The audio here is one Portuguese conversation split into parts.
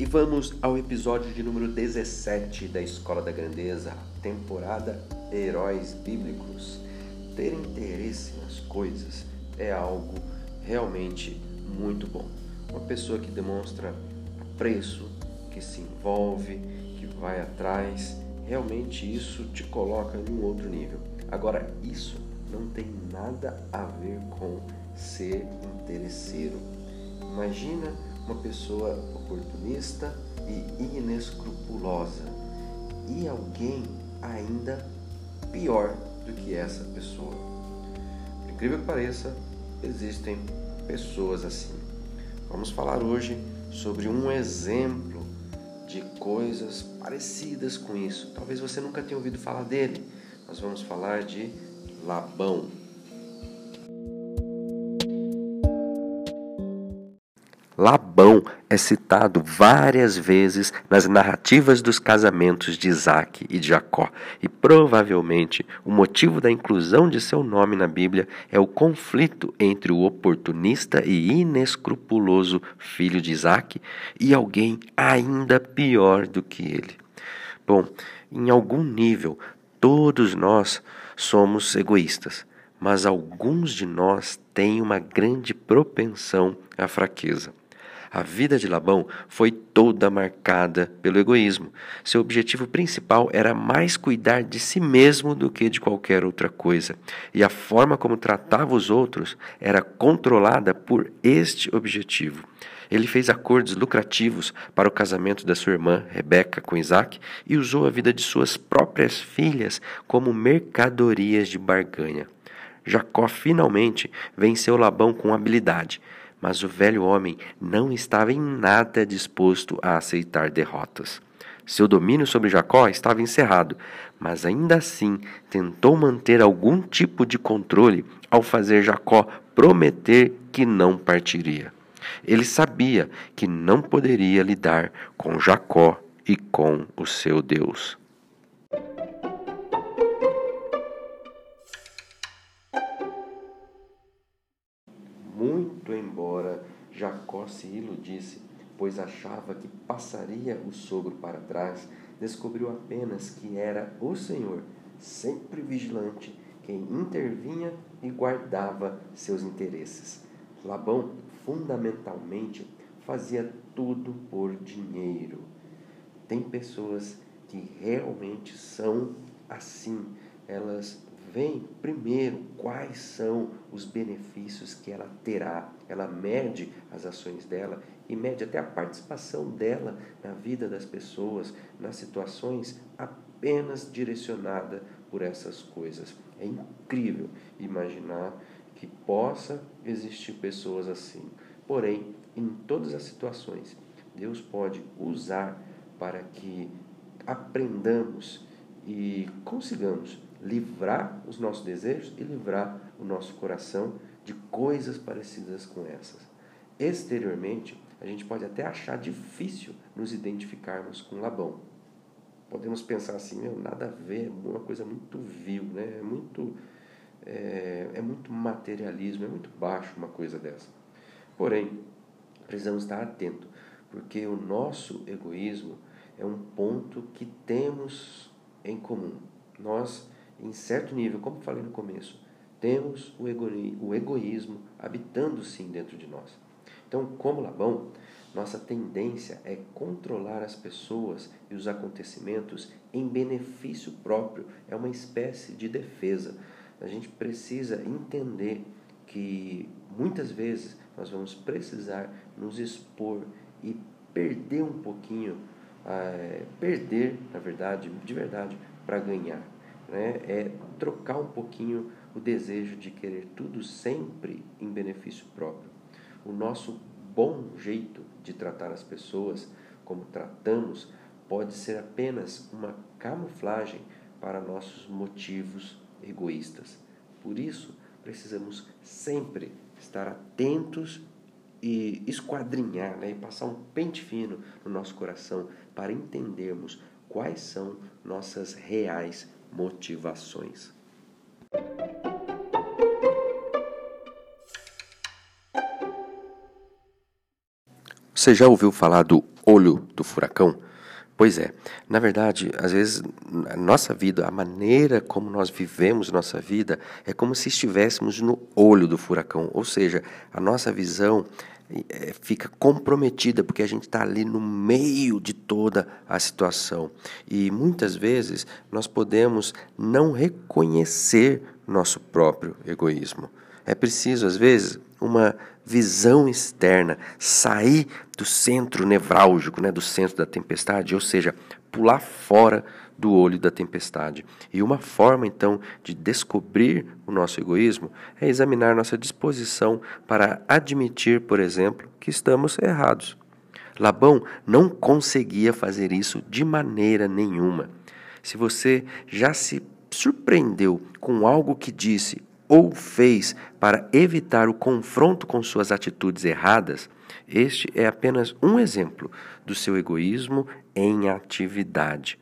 E vamos ao episódio de número 17 da Escola da Grandeza, temporada Heróis Bíblicos. Ter interesse nas coisas é algo realmente muito bom. Uma pessoa que demonstra apreço, que se envolve, que vai atrás, realmente isso te coloca em um outro nível. Agora, isso não tem nada a ver com ser interesseiro. Imagina uma pessoa oportunista e inescrupulosa e alguém ainda pior do que essa pessoa. Por incrível que pareça, existem pessoas assim. Vamos falar hoje sobre um exemplo de coisas parecidas com isso. Talvez você nunca tenha ouvido falar dele. Nós vamos falar de Labão. Labão é citado várias vezes nas narrativas dos casamentos de Isaac e de Jacó, e provavelmente o motivo da inclusão de seu nome na Bíblia é o conflito entre o oportunista e inescrupuloso filho de Isaac e alguém ainda pior do que ele. Bom, em algum nível, todos nós somos egoístas, mas alguns de nós têm uma grande propensão à fraqueza. A vida de Labão foi toda marcada pelo egoísmo. Seu objetivo principal era mais cuidar de si mesmo do que de qualquer outra coisa, e a forma como tratava os outros era controlada por este objetivo. Ele fez acordos lucrativos para o casamento da sua irmã Rebeca com Isaac e usou a vida de suas próprias filhas como mercadorias de barganha. Jacó finalmente venceu Labão com habilidade, mas o velho homem não estava em nada disposto a aceitar derrotas. Seu domínio sobre Jacó estava encerrado, mas ainda assim tentou manter algum tipo de controle ao fazer Jacó prometer que não partiria. Ele sabia que não poderia lidar com Jacó e com o seu Deus. Muito embora Jacó se iludisse, pois achava que passaria o sogro para trás, descobriu apenas que era o Senhor, sempre vigilante, quem intervinha e guardava seus interesses. Labão, fundamentalmente, fazia tudo por dinheiro. Tem pessoas que realmente são assim, elas vem primeiro quais são os benefícios que ela terá. Ela mede as ações dela e mede até a participação dela na vida das pessoas, nas situações apenas direcionada por essas coisas. É incrível imaginar que possa existir pessoas assim. Porém, em todas as situações, Deus pode usar para que aprendamos e consigamos livrar os nossos desejos e livrar o nosso coração de coisas parecidas com essas. exteriormente, a gente pode até achar difícil nos identificarmos com Labão. Podemos pensar assim, meu, nada a ver, é uma coisa muito vil, né? é, muito, é, é muito materialismo, é muito baixo uma coisa dessa. Porém, precisamos estar atentos, porque o nosso egoísmo é um ponto que temos em comum. Nós, em certo nível, como falei no começo, temos o, o egoísmo habitando sim dentro de nós. Então, como Labão, nossa tendência é controlar as pessoas e os acontecimentos em benefício próprio, é uma espécie de defesa. A gente precisa entender que muitas vezes nós vamos precisar nos expor e perder um pouquinho, é, perder, na verdade, de verdade, para ganhar. Né? É trocar um pouquinho o desejo de querer tudo sempre em benefício próprio o nosso bom jeito de tratar as pessoas, como tratamos, pode ser apenas uma camuflagem para nossos motivos egoístas. Por isso, precisamos sempre estar atentos e esquadrinhar, né, e passar um pente fino no nosso coração para entendermos quais são nossas reais motivações. Você já ouviu falar do olho do furacão? Pois é, na verdade, às vezes, a nossa vida, a maneira como nós vivemos nossa vida, é como se estivéssemos no olho do furacão, ou seja, a nossa visão é, fica comprometida porque a gente está ali no meio de toda a situação. E muitas vezes nós podemos não reconhecer nosso próprio egoísmo. É preciso, às vezes, uma visão externa, sair do centro nevrálgico, né, do centro da tempestade, ou seja, pular fora do olho da tempestade. E uma forma, então, de descobrir o nosso egoísmo é examinar nossa disposição para admitir, por exemplo, que estamos errados. Labão não conseguia fazer isso de maneira nenhuma. Se você já se surpreendeu com algo que disse ou fez para evitar o confronto com suas atitudes erradas, este é apenas um exemplo do seu egoísmo em atividade.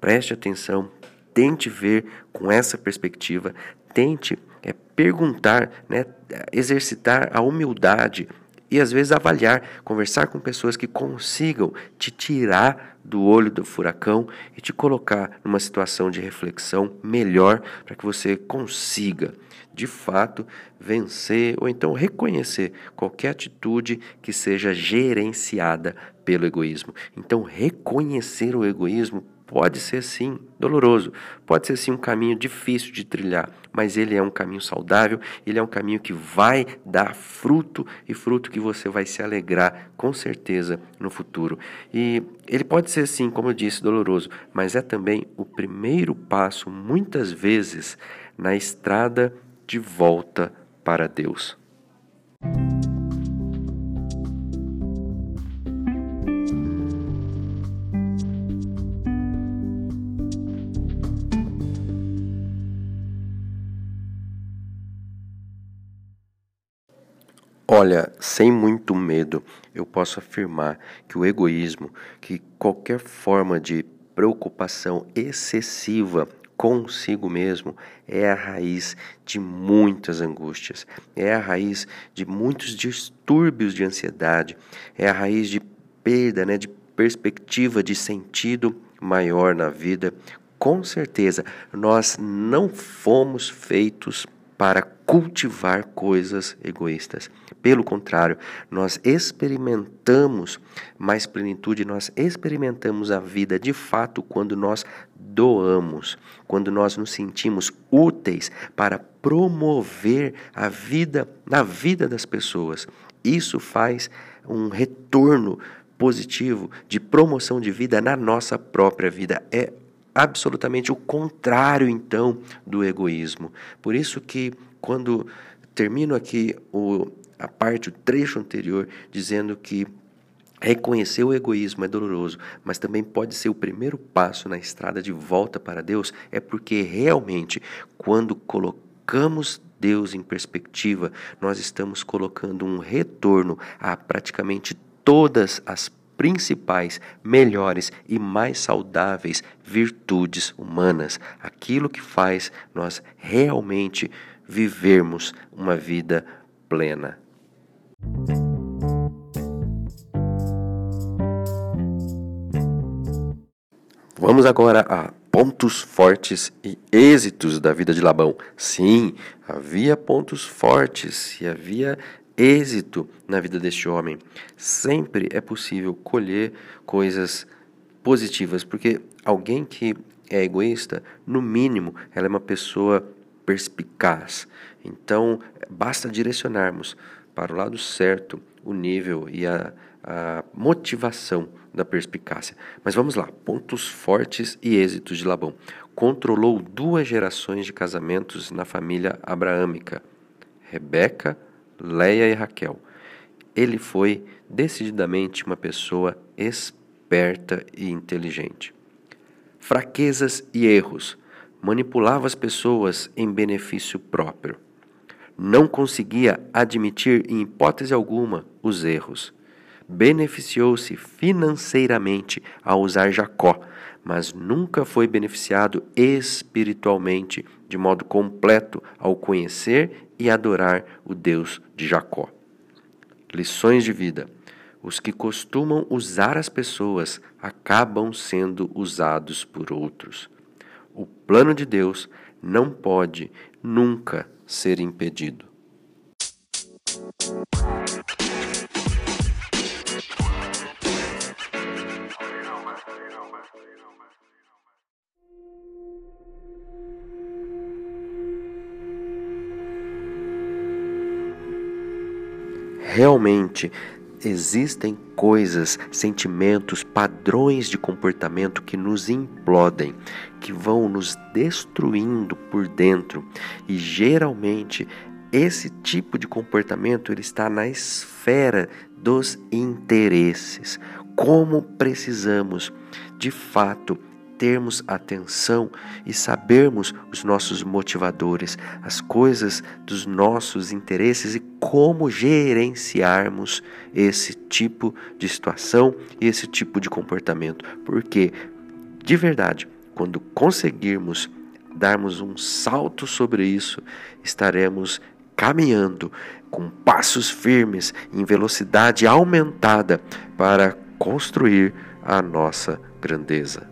Preste atenção, tente ver com essa perspectiva, tente é, perguntar, né, exercitar a humildade e às vezes avaliar, conversar com pessoas que consigam te tirar do olho do furacão e te colocar numa situação de reflexão melhor para que você consiga, de fato, vencer ou então reconhecer qualquer atitude que seja gerenciada pelo egoísmo. Então, reconhecer o egoísmo pode ser sim doloroso, pode ser sim um caminho difícil de trilhar, mas ele é um caminho saudável, ele é um caminho que vai dar fruto e fruto que você vai se alegrar com certeza no futuro. E ele pode ser sim, como eu disse, doloroso, mas é também o primeiro passo muitas vezes na estrada de volta para Deus. Olha, sem muito medo, eu posso afirmar que o egoísmo, que qualquer forma de preocupação excessiva consigo mesmo é a raiz de muitas angústias, é a raiz de muitos distúrbios de ansiedade, é a raiz de perda, né, de perspectiva de sentido maior na vida. Com certeza, nós não fomos feitos para cultivar coisas egoístas. Pelo contrário, nós experimentamos mais plenitude, nós experimentamos a vida de fato quando nós doamos, quando nós nos sentimos úteis para promover a vida na vida das pessoas. Isso faz um retorno positivo de promoção de vida na nossa própria vida. É absolutamente o contrário, então, do egoísmo. Por isso que quando termino aqui o, a parte, o trecho anterior, dizendo que reconhecer o egoísmo é doloroso, mas também pode ser o primeiro passo na estrada de volta para Deus, é porque realmente, quando colocamos Deus em perspectiva, nós estamos colocando um retorno a praticamente todas as principais, melhores e mais saudáveis virtudes humanas, aquilo que faz nós realmente vivermos uma vida plena. Vamos agora a pontos fortes e êxitos da vida de Labão. Sim, havia pontos fortes e havia êxito na vida deste homem. Sempre é possível colher coisas positivas, porque alguém que é egoísta, no mínimo, ela é uma pessoa perspicaz. Então, basta direcionarmos para o lado certo o nível e a, a motivação da perspicácia. Mas vamos lá, pontos fortes e êxitos de Labão. Controlou duas gerações de casamentos na família abraâmica, Rebeca, Leia e Raquel. Ele foi decididamente uma pessoa esperta e inteligente. Fraquezas e erros. Manipulava as pessoas em benefício próprio. Não conseguia admitir em hipótese alguma os erros beneficiou-se financeiramente ao usar Jacó, mas nunca foi beneficiado espiritualmente de modo completo ao conhecer e adorar o Deus de Jacó. Lições de vida. Os que costumam usar as pessoas acabam sendo usados por outros. O plano de Deus não pode nunca ser impedido. Realmente existem coisas, sentimentos, padrões de comportamento que nos implodem, que vão nos destruindo por dentro. E geralmente esse tipo de comportamento ele está na esfera dos interesses. Como precisamos de fato termos atenção e sabermos os nossos motivadores, as coisas dos nossos interesses e como gerenciarmos esse tipo de situação e esse tipo de comportamento. Porque, de verdade, quando conseguirmos darmos um salto sobre isso, estaremos caminhando com passos firmes, em velocidade aumentada, para construir a nossa grandeza.